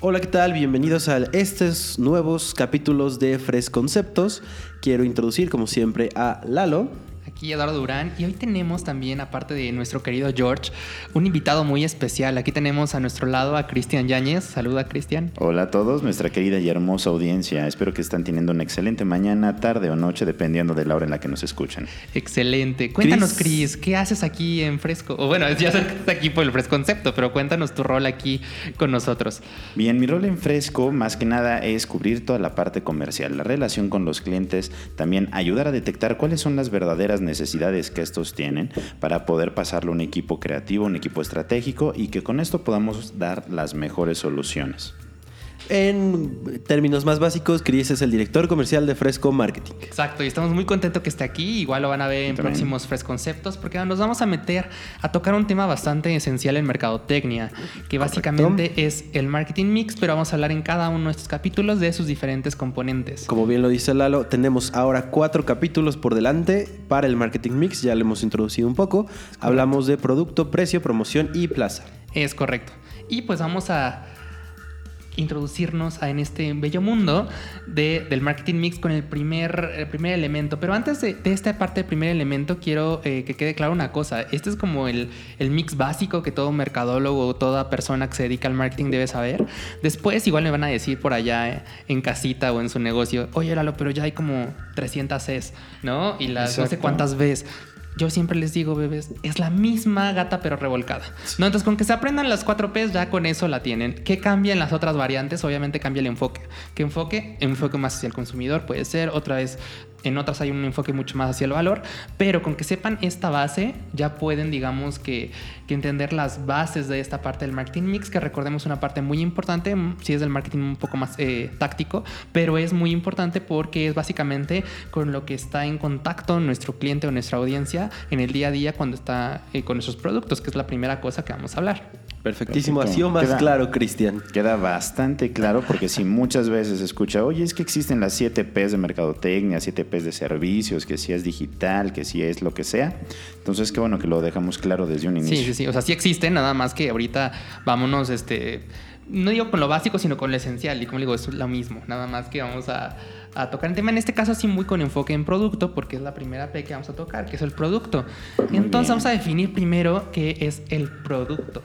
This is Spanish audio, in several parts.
Hola, ¿qué tal? Bienvenidos a estos nuevos capítulos de Fres Conceptos. Quiero introducir, como siempre, a Lalo. Aquí Eduardo Durán y hoy tenemos también, aparte de nuestro querido George, un invitado muy especial. Aquí tenemos a nuestro lado a Cristian Yáñez. Saluda, Cristian. Hola a todos, nuestra querida y hermosa audiencia. Espero que están teniendo una excelente mañana, tarde o noche, dependiendo de la hora en la que nos escuchan. Excelente. Cuéntanos, Cris, ¿qué haces aquí en Fresco? O bueno, ya estás aquí por el Fresco Concepto, pero cuéntanos tu rol aquí con nosotros. Bien, mi rol en Fresco, más que nada, es cubrir toda la parte comercial, la relación con los clientes, también ayudar a detectar cuáles son las verdaderas necesidades que estos tienen para poder pasarlo a un equipo creativo, un equipo estratégico y que con esto podamos dar las mejores soluciones. En términos más básicos, Chris es el director comercial de Fresco Marketing. Exacto, y estamos muy contentos que esté aquí. Igual lo van a ver en También. próximos Fresh Conceptos, porque nos vamos a meter a tocar un tema bastante esencial en mercadotecnia, que básicamente es el marketing mix, pero vamos a hablar en cada uno de estos capítulos de sus diferentes componentes. Como bien lo dice Lalo, tenemos ahora cuatro capítulos por delante para el marketing mix. Ya lo hemos introducido un poco. Hablamos de producto, precio, promoción y plaza. Es correcto. Y pues vamos a introducirnos a- en este bello mundo de- del marketing mix con el primer, el primer elemento. Pero antes de, de esta parte del primer elemento, quiero eh, que quede claro una cosa. Este es como el, el mix básico que todo mercadólogo o toda persona que se dedica al marketing debe saber. Después igual me van a decir por allá eh, en casita o en su negocio, oye Lalo, pero ya hay como 300 Cs, ¿no? Y las no sé cuántas ves. Yo siempre les digo, bebés, es la misma gata pero revolcada. ¿No? Entonces, con que se aprendan las 4 Ps, ya con eso la tienen. ¿Qué cambia en las otras variantes? Obviamente cambia el enfoque. ¿Qué enfoque? Enfoque más hacia el consumidor puede ser. Otra vez, en otras hay un enfoque mucho más hacia el valor. Pero con que sepan esta base, ya pueden, digamos, que, entender las bases de esta parte del marketing mix, que recordemos una parte muy importante, mm, si es del marketing un poco más eh, táctico, pero es muy importante porque es básicamente con lo que está en contacto nuestro cliente o nuestra audiencia en el día a día cuando está eh, con nuestros productos, que es la primera cosa que vamos a hablar. Perfectísimo. Perfecto. Así o más Queda- claro, Cristian. Queda bastante claro porque si muchas veces se escucha, oye, es que existen las 7 Ps de mercadotecnia, 7 Ps de servicios, que si es digital, que si es lo que sea. Entonces, qué bueno que lo dejamos claro desde un inicio. Sí, sí, sí. O sea, sí existen, nada más que ahorita vámonos, este. No digo con lo básico, sino con lo esencial. Y como digo, es lo mismo. Nada más que vamos a, a tocar el tema. En este caso, sí, muy con enfoque en producto, porque es la primera P que vamos a tocar, que es el producto. Muy Entonces, bien. vamos a definir primero qué es el producto.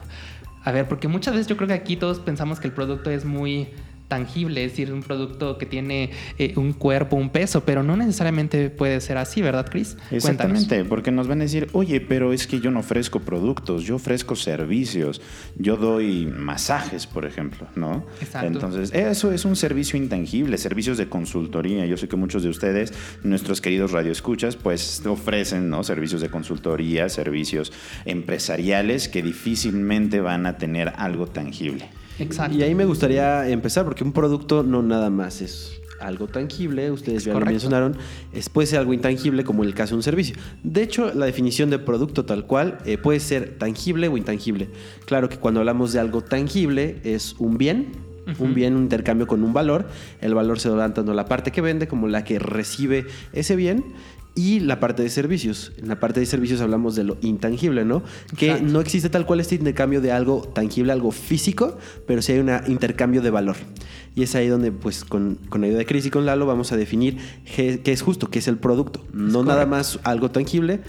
A ver, porque muchas veces yo creo que aquí todos pensamos que el producto es muy tangible, es decir, un producto que tiene eh, un cuerpo, un peso, pero no necesariamente puede ser así, ¿verdad, Chris? Cuéntanos. Exactamente, porque nos van a decir, oye, pero es que yo no ofrezco productos, yo ofrezco servicios, yo doy masajes, por ejemplo, ¿no? Exacto. Entonces, eso es un servicio intangible, servicios de consultoría. Yo sé que muchos de ustedes, nuestros queridos radioescuchas, pues ofrecen, ¿no? Servicios de consultoría, servicios empresariales que difícilmente van a tener algo tangible. Exacto. Y ahí me gustaría empezar porque un producto no nada más es algo tangible, ustedes ya lo mencionaron, es, puede ser algo intangible como en el caso de un servicio. De hecho, la definición de producto tal cual eh, puede ser tangible o intangible. Claro que cuando hablamos de algo tangible es un bien, un bien, un intercambio con un valor. El valor se dan tanto la parte que vende como la que recibe ese bien. Y la parte de servicios. En la parte de servicios hablamos de lo intangible, ¿no? Que Exacto. no existe tal cual este intercambio de algo tangible, algo físico, pero sí hay un intercambio de valor. Y es ahí donde, pues, con, con ayuda de Chris y con Lalo, vamos a definir qué, qué es justo, qué es el producto. No nada más algo tangible,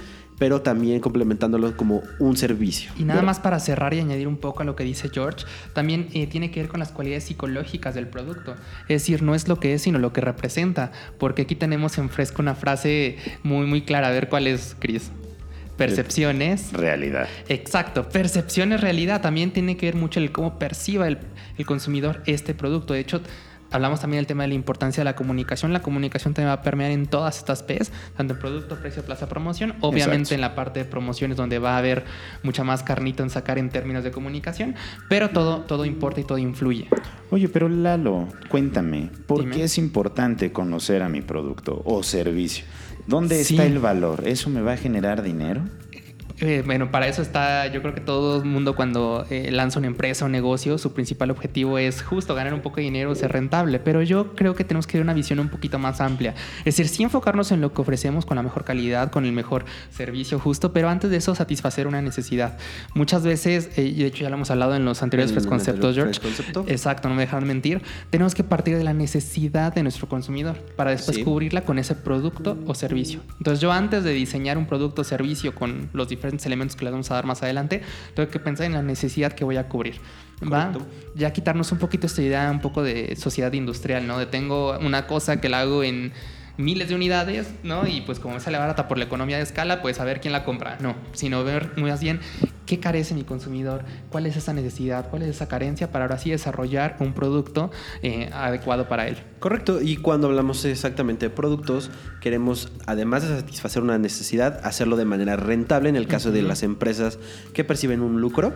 pero también complementándolo como un servicio. Y nada más para cerrar y añadir un poco a lo que dice George, también eh, tiene que ver con las cualidades psicológicas del producto. Es decir, no es lo que es, sino lo que representa. Porque aquí tenemos en fresco una frase muy, muy clara. A ver cuál es, Chris. Percepciones. Realidad. Exacto, percepción es realidad. También tiene que ver mucho el cómo perciba el, el consumidor este producto. De hecho, hablamos también del tema de la importancia de la comunicación. La comunicación también va a permear en todas estas P's, tanto en producto, precio, plaza, promoción. Obviamente Exacto. en la parte de promociones donde va a haber mucha más carnita en sacar en términos de comunicación, pero todo, todo importa y todo influye. Oye, pero Lalo, cuéntame, ¿por Dime. qué es importante conocer a mi producto o servicio? ¿Dónde Sí. está el valor? ¿Eso me va a generar dinero? Eh, bueno, para eso está, yo creo que todo el mundo cuando eh, lanza una empresa o negocio, su principal objetivo es justo ganar un poco de dinero, ser rentable, pero yo creo que tenemos que tener una visión un poquito más amplia. Es decir, sí enfocarnos en lo que ofrecemos con la mejor calidad, con el mejor servicio justo, pero antes de eso satisfacer una necesidad. Muchas veces, eh, y de hecho ya lo hemos hablado en los anteriores el Conceptos, George. Concepto. Exacto, no me dejan mentir. Tenemos que partir de la necesidad de nuestro consumidor para después Sí. cubrirla con ese producto o servicio. Entonces yo antes de diseñar un producto o servicio con los diferentes elementos que les vamos a dar más adelante, tengo que pensar en la necesidad que voy a cubrir. ¿va? Ya quitarnos un poquito esta idea un poco de sociedad industrial, ¿no? De tengo una cosa que la hago en miles de unidades, ¿no? Y pues como me sale barata por la economía de escala, pues a ver quién la compra. No, sino ver muy bien qué carece mi consumidor, cuál es esa necesidad, cuál es esa carencia para ahora sí desarrollar un producto eh, adecuado para él. Correcto, y cuando hablamos exactamente de productos, queremos, además de satisfacer una necesidad, hacerlo de manera rentable en el caso de las empresas que perciben un lucro.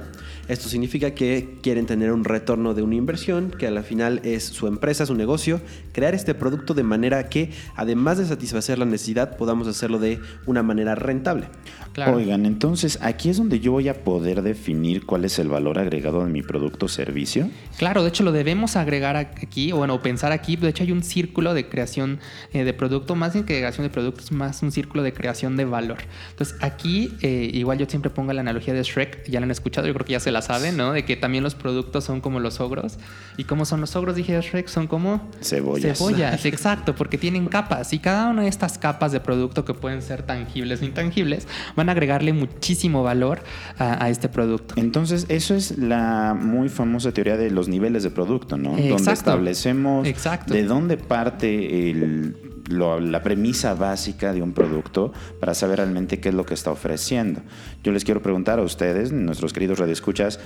Esto significa que quieren tener un retorno de una inversión, que a la final es su empresa, su negocio, crear este producto de manera que, además de satisfacer la necesidad, podamos hacerlo de una manera rentable. Claro. Oigan, entonces aquí es donde yo voy a poder definir cuál es el valor agregado de mi producto o servicio. Claro, de hecho lo debemos agregar aquí, o bueno, pensar aquí. De hecho hay un círculo de creación eh, de producto, más que de creación de productos, más un círculo de creación de valor. Entonces aquí, eh, igual yo siempre pongo la analogía de Shrek, ya la han escuchado, yo creo que ya se la saben, ¿no? De que también los productos son como los ogros. ¿Y cómo son los ogros? Dije Shrek, son como... Cebollas. Cebollas, exacto, porque tienen capas y cada una de estas capas de producto que pueden ser tangibles o intangibles van a agregarle muchísimo valor a, a este producto. Entonces, eso es la muy famosa teoría de los niveles de producto, ¿no? Donde Exacto. establecemos Exacto. de dónde parte el- lo- la premisa básica de un producto para saber realmente qué es lo que está ofreciendo. Yo les quiero preguntar a ustedes, nuestros queridos radioescuchas,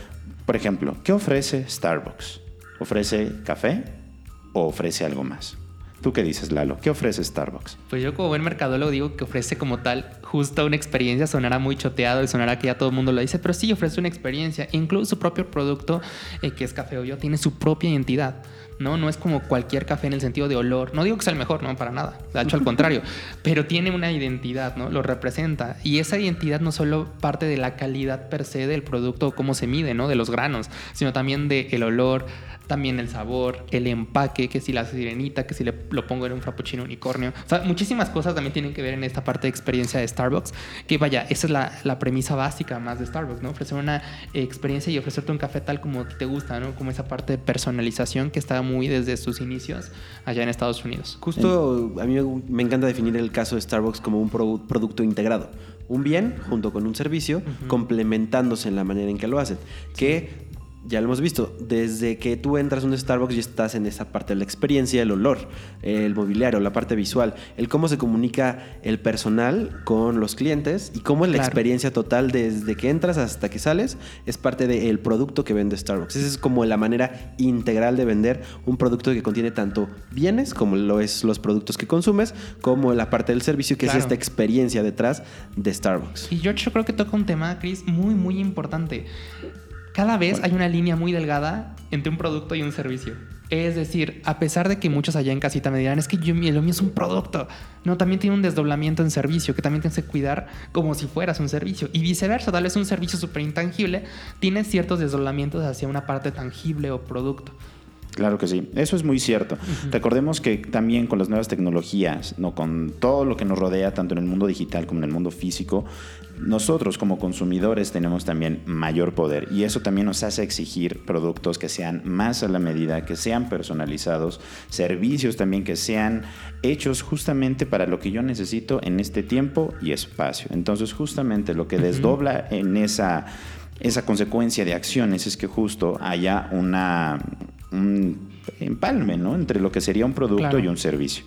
por ejemplo, ¿qué ofrece Starbucks? ¿Ofrece café o ofrece algo más? ¿Tú qué dices, Lalo? ¿Qué ofrece Starbucks? Pues yo como buen mercadólogo digo que ofrece como tal justo una experiencia, sonará muy choteado y sonará que ya todo el mundo lo dice, pero sí ofrece una experiencia. Incluso su propio producto, eh, que es Café Hoyo, tiene su propia identidad. ¿no? no es como cualquier café en el sentido de olor. No digo que sea el mejor, no, para nada. De hecho, al contrario. Pero tiene una identidad, ¿no? Lo representa. Y esa identidad no solo parte de la calidad per se del producto cómo se mide, ¿no? De los granos, sino también del el olor, también el sabor, el empaque, que si la sirenita, que si le, lo pongo en un frappuccino unicornio. O sea, muchísimas cosas también tienen que ver en esta parte de experiencia de Starbucks. Que vaya, esa es la, la premisa básica más de Starbucks, ¿no? Ofrecer una experiencia y ofrecerte un café tal como te gusta, ¿no? Como esa parte de personalización que está muy desde sus inicios allá en Estados Unidos. Justo a mí me- encanta definir el caso de Starbucks como un pro- producto integrado. Un bien junto con un servicio, complementándose en la manera en que lo hacen. Que ya lo hemos visto, desde que tú entras a un Starbucks y estás en esa parte de la experiencia, el olor, el mobiliario, la parte visual, el cómo se comunica el personal con los clientes y cómo es la Claro. experiencia total desde que entras hasta que sales es parte del producto que vende Starbucks. Esa es como la manera integral de vender un producto que contiene tanto bienes como lo es los productos que consumes, como la parte del servicio que Claro. es esta experiencia detrás de Starbucks. Y George, yo creo que toca un tema, Chris, muy, muy importante. Cada vez hay una línea muy delgada entre un producto y un servicio. Es decir, a pesar de que muchos allá en casita me dirán, es que yo, lo mío es un producto. No, también tiene un desdoblamiento en servicio que también tienes que cuidar como si fueras un servicio. Y viceversa, tal vez un servicio súper intangible tiene ciertos desdoblamientos hacia una parte tangible o producto. Claro que sí, eso es muy cierto. Recordemos que también con las nuevas tecnologías, no con todo lo que nos rodea, tanto en el mundo digital como en el mundo físico, nosotros como consumidores tenemos también mayor poder. Y eso también nos hace exigir productos que sean más a la medida, que sean personalizados, servicios también que sean hechos justamente para lo que yo necesito en este tiempo y espacio. Entonces justamente lo que desdobla en esa esa consecuencia de acciones es que justo haya una un empalme, ¿no? Entre lo que sería un producto Claro. y un servicio.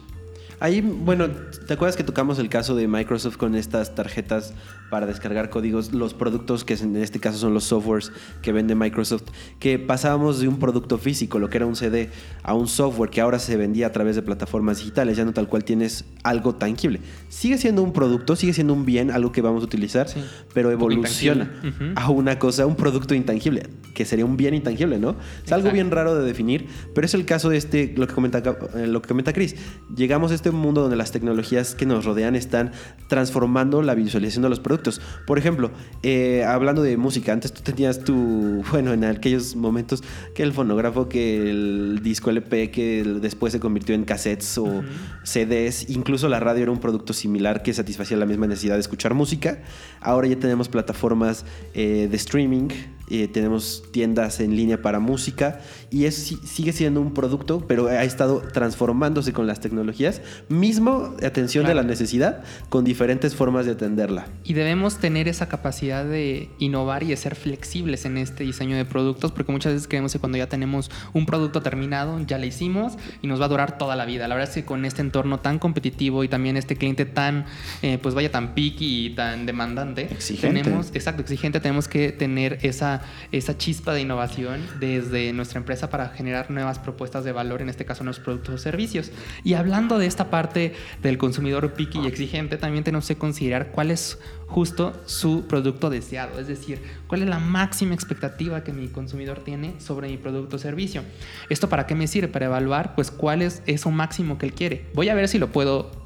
Ahí, bueno, ¿te acuerdas que tocamos el caso de Microsoft con estas tarjetas para descargar códigos? Los productos que en este caso son los softwares que vende Microsoft, que pasábamos de un producto físico, lo que era un CD, a un software que ahora se vendía a través de plataformas digitales, ya no tal cual tienes algo tangible. Sigue siendo un producto, sigue siendo un bien, algo que vamos a utilizar, Sí. pero evoluciona a una cosa, un producto intangible, que sería un bien intangible, ¿no? Es algo Exacto. bien raro de definir, pero es el caso de este, lo que comenta, eh, lo que comenta Chris. Llegamos a este mundo donde las tecnologías que nos rodean están transformando la visualización de los productos. Por ejemplo, eh, hablando de música, antes tú tenías tu, bueno, en aquellos momentos que el fonógrafo, que el disco LP, que después se convirtió en cassettes o CDs, incluso la radio era un producto similar que satisfacía la misma necesidad de escuchar música. Ahora ya tenemos plataformas eh, de streaming eh, tenemos tiendas en línea para música y eso sigue siendo un producto, pero ha estado transformándose con las tecnologías, mismo atención de la necesidad, con diferentes formas de atenderla. Y debemos tener esa capacidad de innovar y de ser flexibles en este diseño de productos, porque muchas veces creemos que cuando ya tenemos un producto terminado, ya lo hicimos y nos va a durar toda la vida. La verdad es que con este entorno tan competitivo y también este cliente tan, eh, pues vaya, tan picky y tan demandante, exigente. tenemos, exacto, exigente, tenemos que tener esa esa, chispa de innovación desde nuestra empresa para generar nuevas propuestas de valor, en este caso nuestros productos o servicios. Y hablando de esta parte del consumidor picky y exigente, también tenemos que considerar cuál es justo su producto deseado, es decir, cuál es la máxima expectativa que mi consumidor tiene sobre mi producto o servicio. ¿Esto para qué me sirve? Para evaluar pues cuál es eso máximo que él quiere. Voy a ver si lo puedo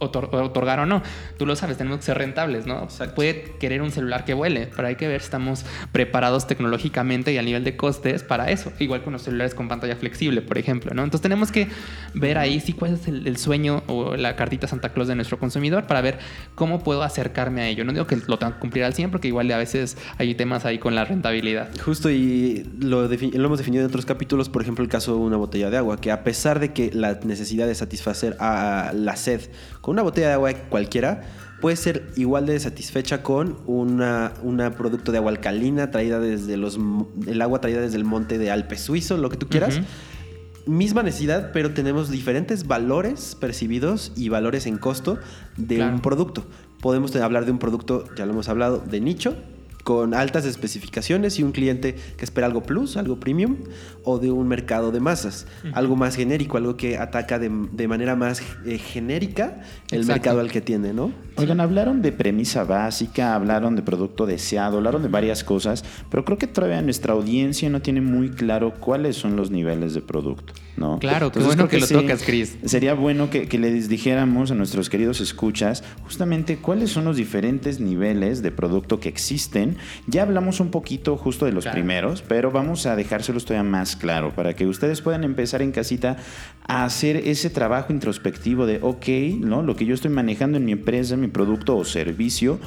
otorgar o no. Tú lo sabes, tenemos que ser rentables, ¿no? Puede querer un celular que vuele, pero hay que ver si estamos preparados tecnológicamente y a nivel de costes para eso. Igual con los celulares con pantalla flexible, por ejemplo, ¿no? Entonces tenemos que ver ahí si cuál es el, sueño o la cartita Santa Claus de nuestro consumidor para ver cómo puedo acercarme a ello. No digo que lo tenga que cumplir al 100 porque igual a veces hay temas ahí con la rentabilidad. Justo y lo, lo hemos definido en otros capítulos, por ejemplo el caso de una botella de agua, que a pesar de que la necesidad de satisfacer a la sed una botella de agua cualquiera puede ser igual de satisfecha con una, producto de agua alcalina traída desde los el agua traída desde el monte de Alpes suizo, lo que tú quieras. Misma necesidad, pero tenemos diferentes valores percibidos y valores en costo de un producto. Podemos hablar de un producto, ya lo hemos hablado, de nicho, con altas especificaciones y un cliente que espera algo plus, algo premium, o de un mercado de masas, algo más genérico, algo que ataca de, manera más eh, genérica el mercado al que tiene, ¿no? Oigan, hablaron de premisa básica, hablaron de producto deseado, hablaron de varias cosas, pero creo que todavía nuestra audiencia no tiene muy claro cuáles son los niveles de producto, ¿no? Claro, qué bueno que, lo tocas, Chris. Sería bueno que, que les dijéramos a nuestros queridos escuchas justamente cuáles son los diferentes niveles de producto que existen ya hablamos un poquito justo de los primeros, pero vamos a dejárselos todavía más claro para que ustedes puedan empezar en casita a hacer ese trabajo introspectivo de, ok, ¿no? lo que yo estoy manejando en mi empresa, mi producto o servicio,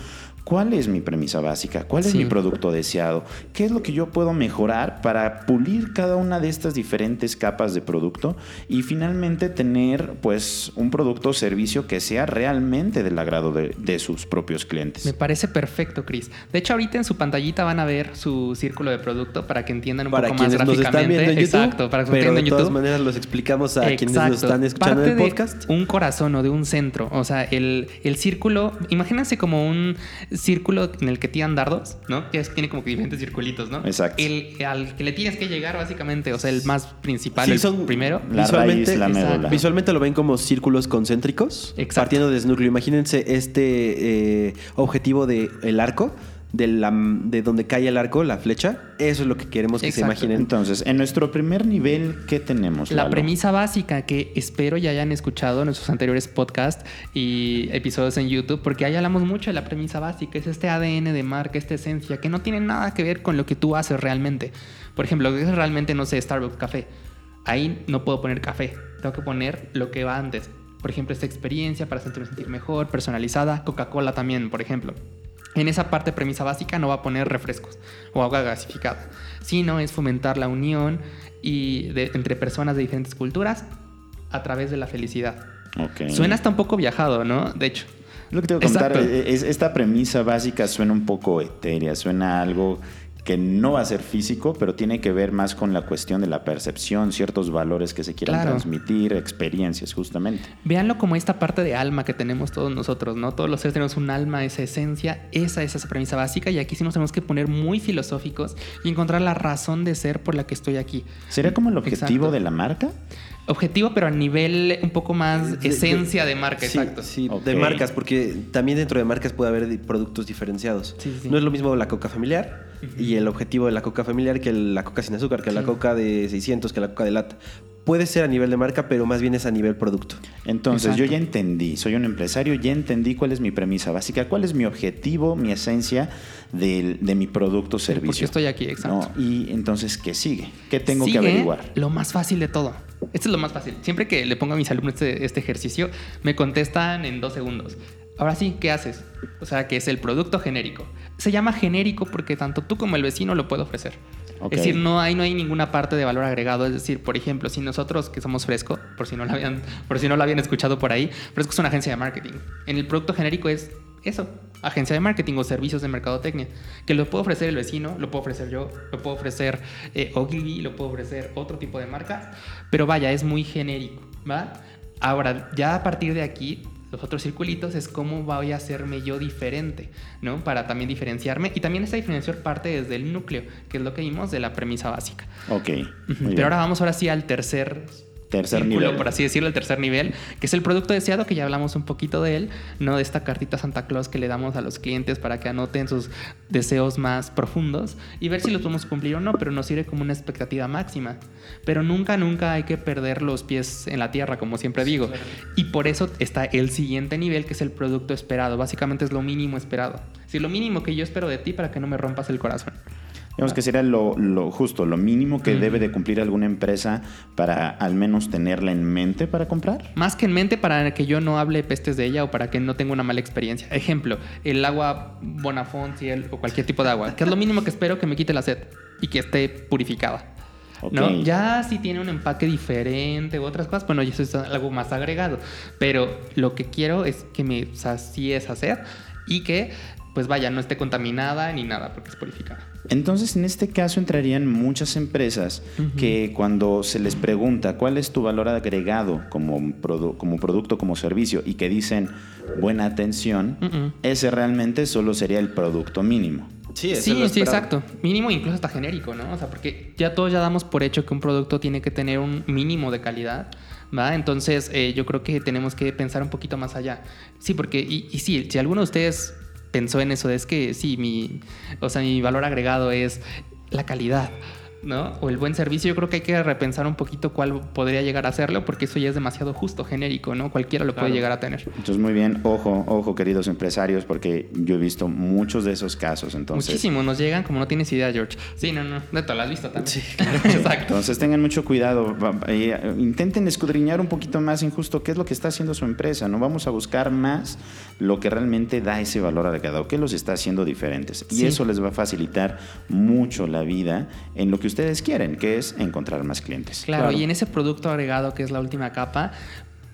¿Cuál es mi premisa básica? ¿Cuál es mi producto deseado? ¿Qué es lo que yo puedo mejorar para pulir cada una de estas diferentes capas de producto y finalmente tener pues un producto o servicio que sea realmente del agrado de, sus propios clientes? Me parece perfecto, Chris. De hecho, ahorita en su pantallita van a ver su círculo de producto para que entiendan un poco más gráficamente. Exacto, para que pero de todas maneras los explicamos a quienes nos están escuchando en el podcast. un corazón o de un centro. O sea, el, el círculo, imagínense como un círculo en el que tiran dardos, ¿no? Que tiene como que diferentes circulitos, ¿no? Exacto. El al que le tienes que llegar, básicamente, o sea, el más principal, el son primero. La visualmente, la Visualmente lo ven como círculos concéntricos, Exacto. partiendo desde núcleo. Imagínense este eh, objetivo del el arco de, la, de donde cae el arco, la flecha. Eso es lo que queremos que se imaginen. Entonces, en nuestro primer nivel, ¿qué tenemos? La premisa básica que espero ya hayan escuchado en nuestros anteriores podcasts y episodios en YouTube, porque ahí hablamos mucho de la premisa básica, es este ADN de marca, esta esencia, que no tiene nada que ver con lo que tú haces realmente. Por ejemplo, lo que es realmente, no sé, Starbucks Café. Ahí no puedo poner café, tengo que poner lo que va antes. Por ejemplo, esta experiencia para sentirme sentir mejor, personalizada. Coca-Cola también, por ejemplo. En esa parte premisa básica no va a poner refrescos o agua gasificada, sino es fomentar la unión y entre personas de diferentes culturas a través de la felicidad. Suena hasta un poco viajado, ¿no? De hecho. Lo que tengo que contar es, esta premisa básica suena un poco etérea, suena algo que no va a ser físico, pero tiene que ver más con la cuestión de la percepción, ciertos valores que se quieran transmitir, experiencias, justamente. Véanlo como esta parte de alma que tenemos todos nosotros, ¿no? Todos los seres tenemos un alma, esa esencia, esa es esa premisa básica, y aquí sí nos tenemos que poner muy filosóficos y encontrar la razón de ser por la que estoy aquí. ¿Sería como el objetivo de la marca? objetivo, pero a nivel un poco más esencia de, marca, exacto. Sí, de marcas, porque también dentro de marcas puede haber productos diferenciados. no es lo mismo la coca familiar y el objetivo de la coca familiar que la coca sin azúcar, que la coca de 600, que la coca de lata. puede ser a nivel de marca, pero más bien es a nivel producto. Entonces, Exacto. yo ya entendí, soy un empresario, ya entendí cuál es mi premisa básica, cuál es mi objetivo, mi esencia de, mi producto o servicio. porque estoy aquí, exacto. ¿no? Y entonces, ¿qué sigue? ¿Qué tengo Sigue que averiguar? Lo más fácil de todo. Esto es lo más fácil. Siempre que le pongo a mis alumnos este, este ejercicio, me contestan en dos segundos. Ahora sí, ¿qué haces? O sea, que es el producto genérico. Se llama genérico porque tanto tú como el vecino lo puede ofrecer. Ok. Es decir, no hay, no hay ninguna parte de valor agregado. Es decir, por ejemplo, si nosotros que somos Fresco, por si no lo habían, por si no lo habían escuchado por ahí, Fresco es una agencia de marketing. En el producto genérico es eso, agencia de marketing o servicios de mercadotecnia, que lo puede ofrecer el vecino, lo puedo ofrecer yo, lo puedo ofrecer eh, Ogilvy, lo puedo ofrecer otro tipo de marca, pero vaya, es muy genérico, ¿va? Ahora, ya a partir de aquí, los otros circulitos es cómo voy a hacerme yo diferente, ¿no? Para también diferenciarme y también esta diferenciación parte desde el núcleo, que es lo que vimos de la premisa básica. Ok. Pero ahora vamos ahora sí al tercer Tercer círculo, nivel. por así decirlo, el tercer nivel, que es el producto deseado, que ya hablamos un poquito de él, ¿no? De esta cartita Santa Claus que le damos a los clientes para que anoten sus deseos más profundos y ver si los podemos cumplir o no, pero nos sirve como una expectativa máxima. Pero nunca, nunca hay que perder los pies en la tierra, como siempre digo. Y por eso está el siguiente nivel, que es el producto esperado. Básicamente es lo mínimo esperado. Es decir, lo mínimo que yo espero de ti para que no me rompas el corazón. Digamos que sería lo, lo justo, lo mínimo que Ujú. debe de cumplir alguna empresa para al menos tenerla en mente para comprar. Más que en mente para que yo no hable pestes de ella o para que no tenga una mala experiencia. Ejemplo, el agua Bonafont Ciel, o cualquier tipo de agua, que es lo mínimo que espero que me quite la sed y que esté purificada. ¿no? Ok. Ya si tiene un empaque diferente u otras cosas, bueno, eso es algo más agregado. Pero lo que quiero es que me sacie esa sed y que, pues vaya, no esté contaminada ni nada porque es purificada. Entonces, en este caso entrarían muchas empresas que cuando se les pregunta cuál es tu valor agregado como, produ- como producto, como servicio, y que dicen buena atención, ese realmente solo sería el producto mínimo. Sí, Sí, sí, exacto. Mínimo incluso hasta genérico, ¿no? O sea, porque ya todos ya damos por hecho que un producto tiene que tener un mínimo de calidad, ¿va? Entonces eh, yo creo que tenemos que pensar un poquito más allá. Sí, porque, y, y sí, si alguno de ustedes pensó en eso, es que sí, mi, o sea, mi valor agregado es la calidad. ¿no? O el buen servicio, yo creo que hay que repensar un poquito cuál podría llegar a hacerlo, porque eso ya es demasiado justo, genérico, ¿no? Cualquiera lo puede Claro. llegar a tener. Entonces, muy bien, ojo, ojo, queridos empresarios, porque yo he visto muchos de esos casos. Entonces, Muchísimo, nos llegan como no tienes idea, George. Sí, no, no, neto, lo has visto también. Sí, Exacto. Entonces tengan mucho cuidado, eh, intenten escudriñar un poquito más injusto qué es lo que está haciendo su empresa, no vamos a buscar más lo que realmente da ese valor agregado, qué los está haciendo diferentes. Y Sí. eso les va a facilitar mucho la vida en lo que ustedes quieren, que es encontrar más clientes. Claro, Claro. y en ese producto agregado que es la última capa,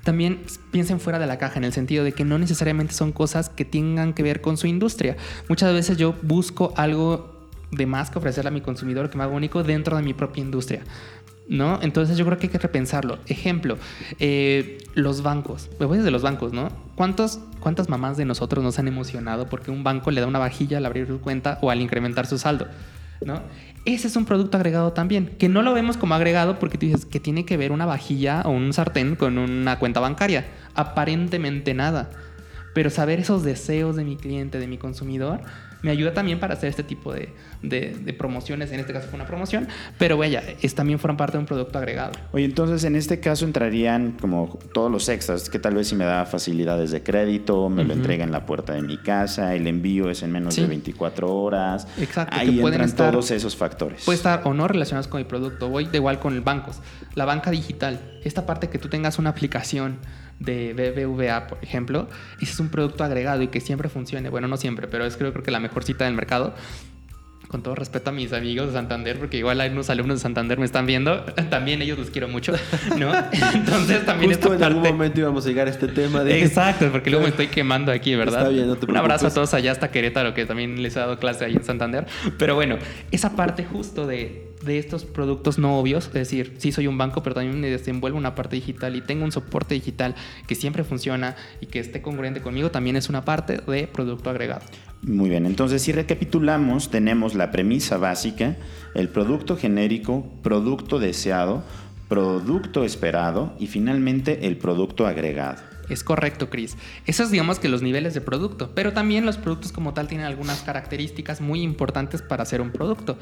también piensen fuera de la caja en el sentido de que no necesariamente son cosas que tengan que ver con su industria. Muchas veces yo busco algo de más que ofrecerle a mi consumidor que me haga único dentro de mi propia industria. ¿No? Entonces yo creo que hay que repensarlo. Ejemplo, eh, los bancos. Me voy desde los bancos, ¿no? ¿Cuántos, ¿Cuántas mamás de nosotros nos han emocionado porque un banco le da una vajilla al abrir su cuenta o al incrementar su saldo? ¿no? Ese es un producto agregado también, que no lo vemos como agregado porque tú dices que tiene que ver una vajilla o un sartén con una cuenta bancaria. Aparentemente nada. Pero saber esos deseos de mi cliente, de mi consumidor, me ayuda también para hacer este tipo de, de- de promociones. En este caso fue una promoción, pero vaya, es, también fueron parte de un producto agregado. Oye, entonces en este caso entrarían como todos los extras, que tal vez si me da facilidades de crédito, me lo entrega en la puerta de mi casa, el envío es en menos Sí. de 24 horas. Exacto, que Ahí pueden entran estar- todos esos factores. Puede estar o no relacionados con el producto. Voy de igual con bancos. La banca digital. Esta parte que tú tengas una aplicación de BBVA, por ejemplo, ese es un producto agregado y que siempre funcione. Bueno, no siempre, pero es creo, creo que la mejor cita del mercado. Con todo respeto a mis amigos de Santander, porque igual hay unos alumnos de Santander me están viendo, también ellos los quiero mucho, ¿no? Entonces también Justo en esta algún parte- momento íbamos a llegar a este tema de... Exacto, porque luego me estoy quemando aquí, ¿verdad? Está bien, no te Un abrazo a preocupes. todos allá hasta Querétaro, que también les he dado clase ahí en Santander. Pero bueno, esa parte justo de, de estos productos no obvios, es decir, sí soy un banco, pero también me desenvuelvo una parte digital y tengo un soporte digital que siempre funciona y que esté congruente conmigo, también es una parte de producto agregado. Muy bien, entonces si recapitulamos, tenemos la premisa básica, el producto genérico, producto deseado, producto esperado y finalmente el producto agregado. Es correcto, Chris. Esos digamos que los niveles de producto, pero también los productos como tal tienen algunas características muy importantes para hacer un producto.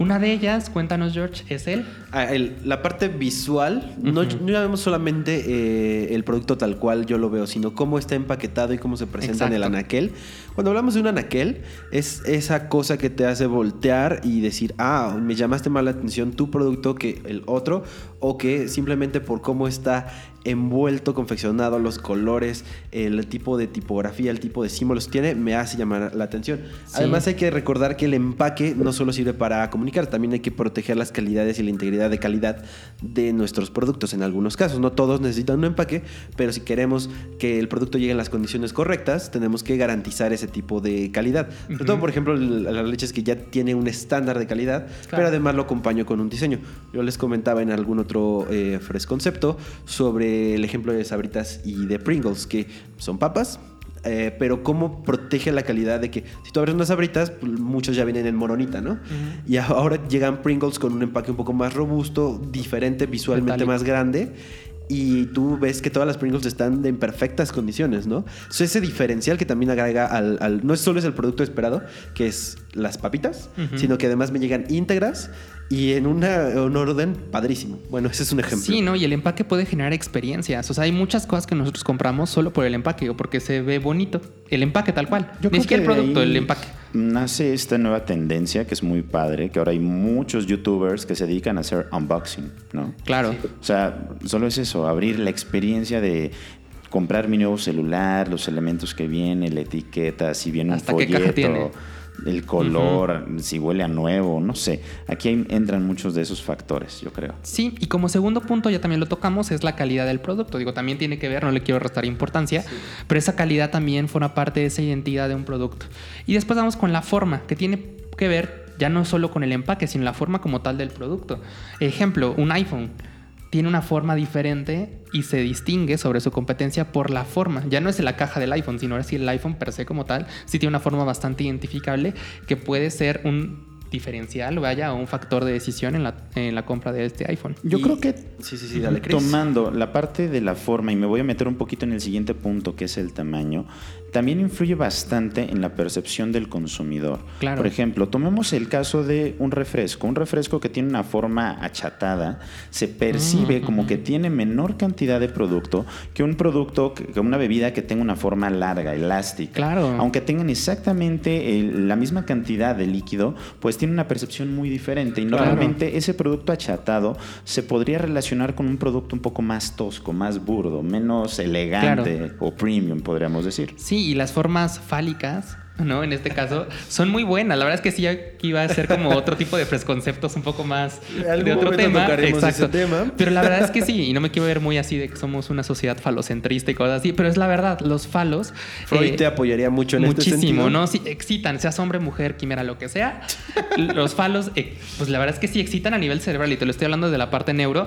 Una de ellas, cuéntanos George, es el... Ah, el- la parte visual, no, no vemos solamente eh, el producto tal cual yo lo veo, sino cómo está empaquetado y cómo se presenta en el anaquel. Cuando hablamos de un anaquel, es esa cosa que te hace voltear y decir, ah, me llamaste más la atención tu producto que el otro, o que simplemente por cómo está envuelto, confeccionado, los colores, el tipo de tipografía, el tipo de símbolos que tiene, me hace llamar la atención. Sí. Además hay que recordar que el empaque no solo sirve para comunicar, también hay que proteger las calidades y la integridad de calidad de nuestros productos en algunos casos. No todos necesitan un empaque, pero si queremos que el producto llegue en las condiciones correctas, tenemos que garantizar ese tipo de calidad. Sobre todo, por ejemplo, las leches que ya tiene un estándar de calidad, pero además lo acompaño con un diseño. Yo les comentaba en algún otro eh, Fresh concepto sobre el ejemplo de Sabritas y de Pringles, que son papas, eh, pero cómo protege la calidad de que si tú abres unas sabritas, pues, muchos ya vienen en moronita, ¿no? Y ahora llegan Pringles con un empaque un poco más robusto, diferente, visualmente más grande. Y tú ves que todas las Pringles están en perfectas condiciones, ¿no? Ese diferencial que también agrega al, al- No es solo es el producto esperado, que es las papitas, sino que además me llegan íntegras y en una, un orden padrísimo. Bueno, ese es un ejemplo. Sí, ¿no? Y el empaque puede generar experiencias. O sea, hay muchas cosas que nosotros compramos solo por el empaque o porque se ve bonito. El empaque tal cual. Yo Ni siquiera el producto, ahí el empaque. Nace esta nueva tendencia que es muy padre, que ahora hay muchos youtubers que se dedican a hacer unboxing, ¿no? Claro. O sea, solo es eso, abrir la experiencia de comprar mi nuevo celular, los elementos que viene, la etiqueta, si viene un Hasta qué folleto, caja tiene. El color, si huele a nuevo, no sé. Aquí entran muchos de esos factores, yo creo. Sí, y como segundo punto, ya también lo tocamos, es la calidad del producto. Digo, también tiene que ver, no le quiero restar importancia, pero esa calidad también forma parte de esa identidad de un producto. Y después vamos con la forma, que tiene que ver ya no solo con el empaque, sino la forma como tal del producto. Ejemplo, un iPhone tiene una forma diferente y se distingue sobre su competencia por la forma. Ya no es la caja del iPhone, sino es el iPhone per se como tal, sí tiene una forma bastante identificable que puede ser un diferencial, vaya, o un factor de decisión en la, en la compra de este iPhone. Yo Y- creo que Sí, sí, sí, dale. Tomando la parte de la forma, y me voy a meter un poquito en el siguiente punto, que es el tamaño, también influye bastante en la percepción del consumidor. Claro. Por ejemplo, tomemos el caso de un refresco. Un refresco que tiene una forma achatada se percibe Mm, como que tiene menor cantidad de producto que un producto, que una bebida que tenga una forma larga, elástica. Claro. Aunque tengan exactamente el- la misma cantidad de líquido, pues tiene una percepción muy diferente. Y Claro. normalmente ese producto achatado se podría relacionar con un producto un poco más tosco, más burdo, menos elegante o premium, podríamos decir. Sí, y las formas fálicas, ¿no? En este caso, son muy buenas. La verdad es que sí aquí iba a ser como otro tipo de preconceptos un poco más de otro tema. ese tema. Pero la verdad es que sí, y no me quiero ver muy así de que somos una sociedad falocentrista y cosas así, pero es la verdad, los falos. Freud eh, te apoyaría mucho en este Muchísimo, sentido. ¿no? Sí, excitan, seas hombre, mujer, quimera, lo que sea. Los falos, eh, pues la verdad es que sí excitan a nivel cerebral y te lo estoy hablando de la parte neuro,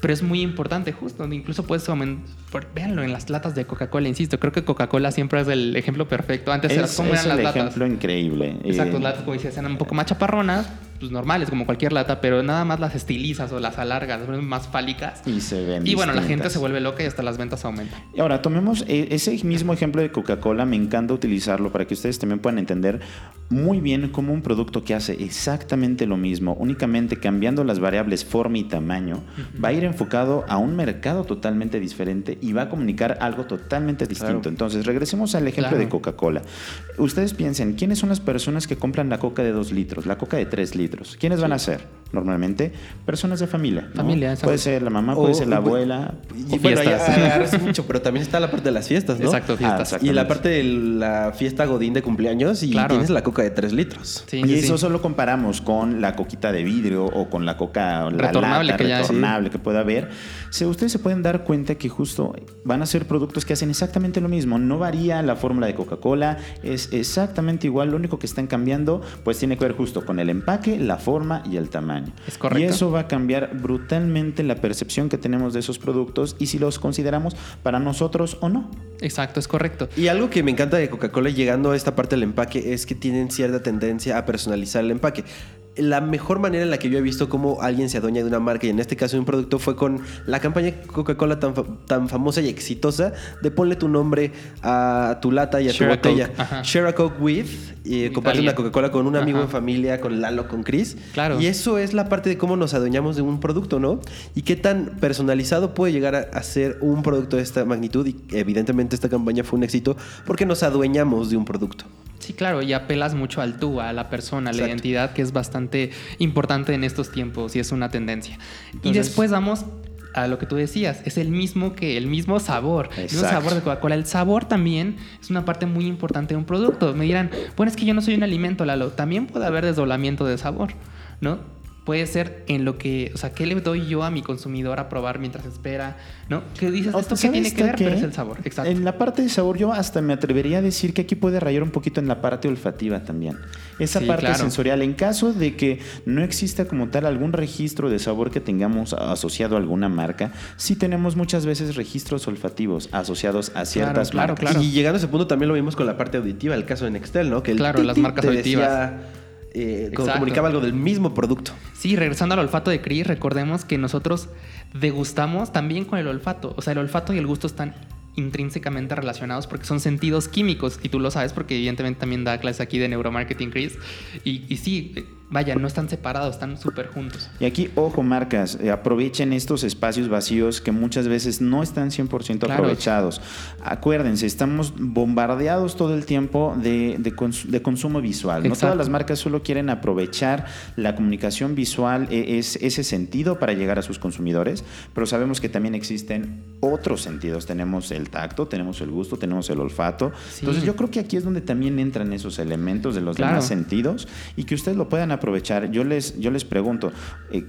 pero es muy importante justo, donde incluso puedes aumentar, véanlo en las latas de Coca-Cola, insisto, creo que Coca-Cola siempre es el ejemplo perfecto. Antes Es, como es las latas. ejemplo increíble. Exacto, Eh, latas como decías, eran un poco más chaparronas, pues normales, como cualquier lata, pero nada más las estilizas o las alargas, más fálicas. y se ven Y bueno, la gente se vuelve loca y hasta las ventas aumentan. Y Ahora, tomemos eh, ese mismo ejemplo de Coca-Cola, me encanta utilizarlo para que ustedes también puedan entender muy bien cómo un producto que hace exactamente lo mismo, únicamente cambiando las variables forma y tamaño, va a ir enfocado a un mercado totalmente diferente y va a comunicar algo totalmente distinto. Claro. Entonces, regresemos al ejemplo Claro. de Coca-Cola. Ustedes piensen, ¿quiénes son las personas que compran la coca de 2 litros, la coca de 3 litros? ¿Quiénes van a ser? Normalmente, personas de familia. ¿no? Familia, exacto. Puede ser la mamá, puede O- ser la abuela. Y O bueno, ya mucho, pero también está la parte de las fiestas, ¿no? Exacto, Ah, fiestas. exacto. Y la parte de la fiesta Godín de cumpleaños y Claro. tienes la coca de 3 litros. Sí, y sí, eso sí. solo comparamos con la coquita de vidrio o con la coca la Retornable lata que ya hay. retornable que pueda haber. Se- ustedes se pueden dar cuenta que justo van a ser productos que hacen exactamente lo mismo. No varía la fórmula de Coca-Cola, es exactamente igual. Lo único que están cambiando, pues tiene que ver justo con el empaque, la forma y el tamaño. Es correcto. Y eso va a cambiar brutalmente la percepción que tenemos de esos productos y si los consideramos para nosotros o no. Exacto, es correcto. Y algo que me encanta de Coca-Cola llegando a esta parte del empaque es que tienen cierta tendencia a personalizar el empaque. La mejor manera en la que yo he visto cómo alguien se adueña de una marca y en este caso de un producto fue con la campaña Coca-Cola tan, tan famosa y exitosa de ponle tu nombre a tu lata y a tu botella. Share a Coke with y comparte una Coca-Cola con un amigo en familia, con Lalo, con Chris. Claro. Y eso es la parte de cómo nos adueñamos de un producto, ¿no? Y qué tan personalizado puede llegar a, ser un producto de esta magnitud. Y evidentemente esta campaña fue un éxito porque nos adueñamos de un producto. Sí, claro, y apelas mucho al tú, a la persona, a la identidad, que es bastante importante en estos tiempos y es una tendencia. y después vamos a lo que tú decías, es el mismo que el mismo sabor, el mismo sabor de Coca-Cola. El sabor también es una parte muy importante de un producto. Me dirán, bueno, es que yo no soy un alimento, Lalo. También puede haber desdoblamiento de sabor, ¿no? Puede ser en lo que, o sea, ¿qué le doy yo a mi consumidor a probar mientras espera? ¿No? ¿Qué dices? ¿Esto qué tiene que ver? Pero es el sabor, exacto. En la parte de sabor yo hasta me atrevería a decir que aquí puede rayar un poquito en la parte olfativa también. Esa parte sensorial, en caso de que no exista como tal algún registro de sabor que tengamos asociado a alguna marca, sí tenemos muchas veces registros olfativos asociados a ciertas claro, marcas. Claro. Y llegando a ese punto también lo vimos con la parte auditiva, el caso de Nextel, ¿no? Que claro, las marcas auditivas. Eh, comunicaba algo del mismo producto. Sí, regresando al olfato de Chris, recordemos que nosotros degustamos también con el olfato. O sea, el olfato y el gusto están intrínsecamente relacionados porque son sentidos químicos y tú lo sabes porque evidentemente también da clases aquí de neuromarketing Chris y, y sí vaya, no están separados, están súper juntos. Y aquí, ojo, marcas, eh, aprovechen estos espacios vacíos que muchas veces no están 100% aprovechados. Acuérdense, estamos bombardeados todo el tiempo de, de, consumo visual. No todas las marcas solo quieren aprovechar la comunicación visual, e, es, ese sentido para llegar a sus consumidores, pero sabemos que también existen otros sentidos. Tenemos el tacto, tenemos el gusto, tenemos el olfato. Entonces, yo creo que aquí es donde también entran esos elementos de los demás sentidos y que ustedes lo puedan aprovechar. Yo les, yo les pregunto, eh,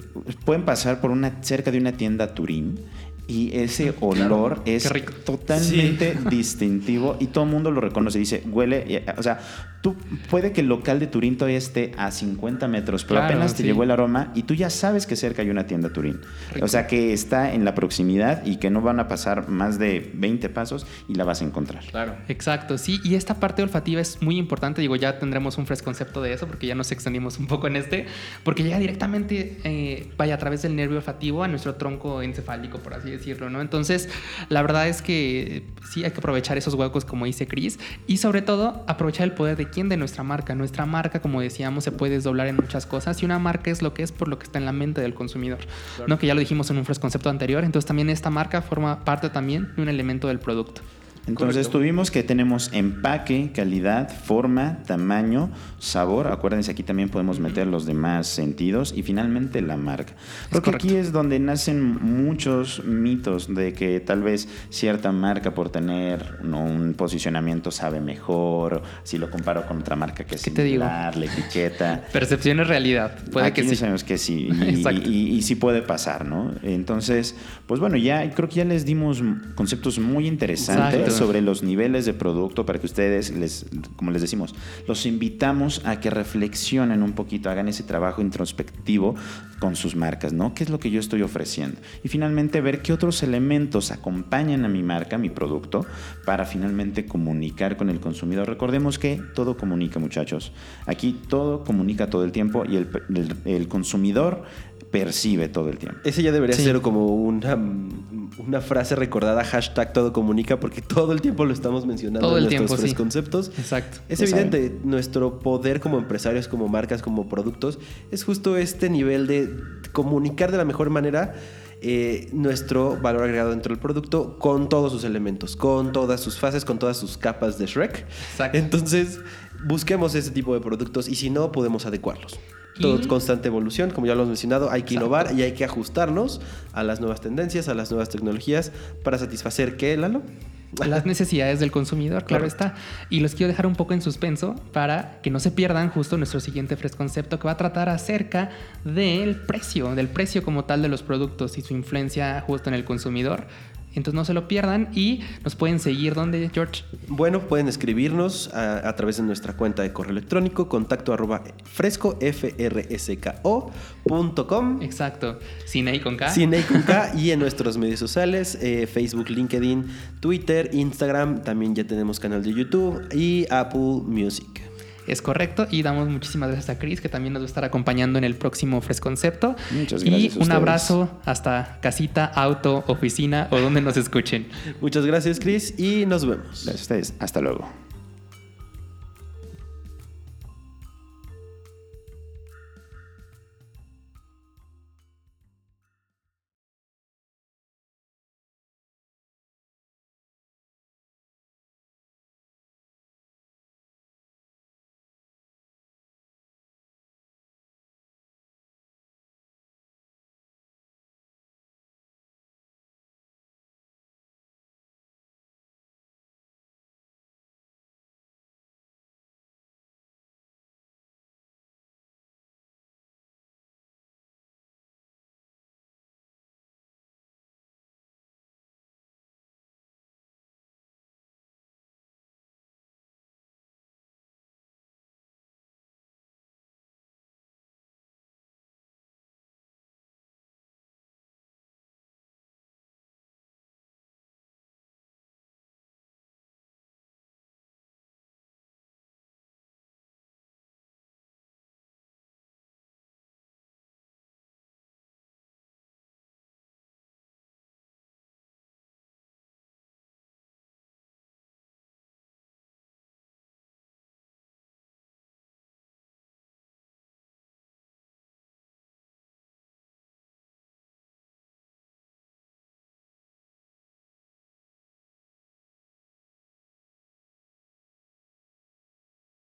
¿pueden pasar por una cerca de una tienda Turín y ese olor es totalmente distintivo y todo el mundo lo reconoce. Dice, huele, o sea, tú puede que el local de Turín todavía esté a 50 metros, pero apenas te llegó el aroma y tú ya sabes que cerca hay una tienda Turín. O sea, que está en la proximidad y que no van a pasar más de 20 pasos y la vas a encontrar. Claro. Exacto, sí. Y esta parte olfativa es muy importante. Digo, ya tendremos un fresco concepto de eso porque ya nos extendimos un poco en este, porque llega directamente, eh, vaya, a través del nervio olfativo a nuestro tronco encefálico, por así decirlo, ¿no? Entonces, la verdad es que sí hay que aprovechar esos huecos, como dice Chris, y sobre todo aprovechar el poder de quién de nuestra marca. Nuestra marca, como decíamos, se puede desdoblar en muchas cosas y una marca es lo que es por lo que está en la mente del consumidor, ¿no? Que ya lo dijimos en un concepto anterior, entonces también esta marca forma parte también de un elemento del producto. Entonces tuvimos que tenemos empaque, calidad, forma, tamaño, sabor. Acuérdense, aquí también podemos meter los demás sentidos y finalmente la marca. Porque aquí es donde nacen muchos mitos de que tal vez cierta marca por tener un posicionamiento sabe mejor, si lo comparo con otra marca que es similar, la etiqueta. Percepción es realidad. Puede aquí que sí. sabemos que sí. Y, y, sí puede pasar, ¿no? Entonces, pues bueno, ya creo que ya les dimos conceptos muy interesantes sobre los niveles de producto para que ustedes, les, como les decimos, los invitamos a que reflexionen un poquito, hagan ese trabajo introspectivo con sus marcas, ¿no? ¿Qué es lo que yo estoy ofreciendo? Y finalmente ver qué otros elementos acompañan a mi marca, mi producto, para finalmente comunicar con el consumidor. Recordemos que todo comunica, muchachos. Aquí todo comunica todo el tiempo y el, el consumidor percibe todo el tiempo. Ese ya debería ser como una, una frase recordada, hashtag todo comunica, porque todo el tiempo lo estamos mencionando todo en el nuestros tiempo, conceptos. Exacto. Es evidente, nuestro poder como empresarios, como marcas, como productos, es justo este nivel de comunicar de la mejor manera eh, nuestro valor agregado dentro del producto con todos sus elementos, con todas sus fases, con todas sus capas de Shrek. Exacto. Entonces, busquemos ese tipo de productos y si no, podemos adecuarlos. Todo es constante evolución, como ya lo hemos mencionado, hay que innovar y hay que ajustarnos a las nuevas tendencias, a las nuevas tecnologías para satisfacer qué, Lalo? Las necesidades del consumidor, claro está. Y los quiero dejar un poco en suspenso para que no se pierdan justo nuestro siguiente fresco concepto que va a tratar acerca del precio, del precio como tal de los productos y su influencia justo en el consumidor. Entonces no se lo pierdan y nos pueden seguir donde, George. Bueno, pueden escribirnos a, través de nuestra cuenta de correo electrónico, contacto arroba fresco, f r s k -O Exacto. Cine con K. Cine con K y en nuestros medios sociales, eh, Facebook, LinkedIn, Twitter, Instagram, también ya tenemos canal de YouTube y Apple Music. Es correcto. Y damos muchísimas gracias a Chris, que también nos va a estar acompañando en el próximo Fresh Concepto. Muchas Y gracias a un abrazo hasta casita, auto, oficina o donde nos escuchen. Muchas gracias, Chris, y nos vemos. Gracias a ustedes. Hasta luego.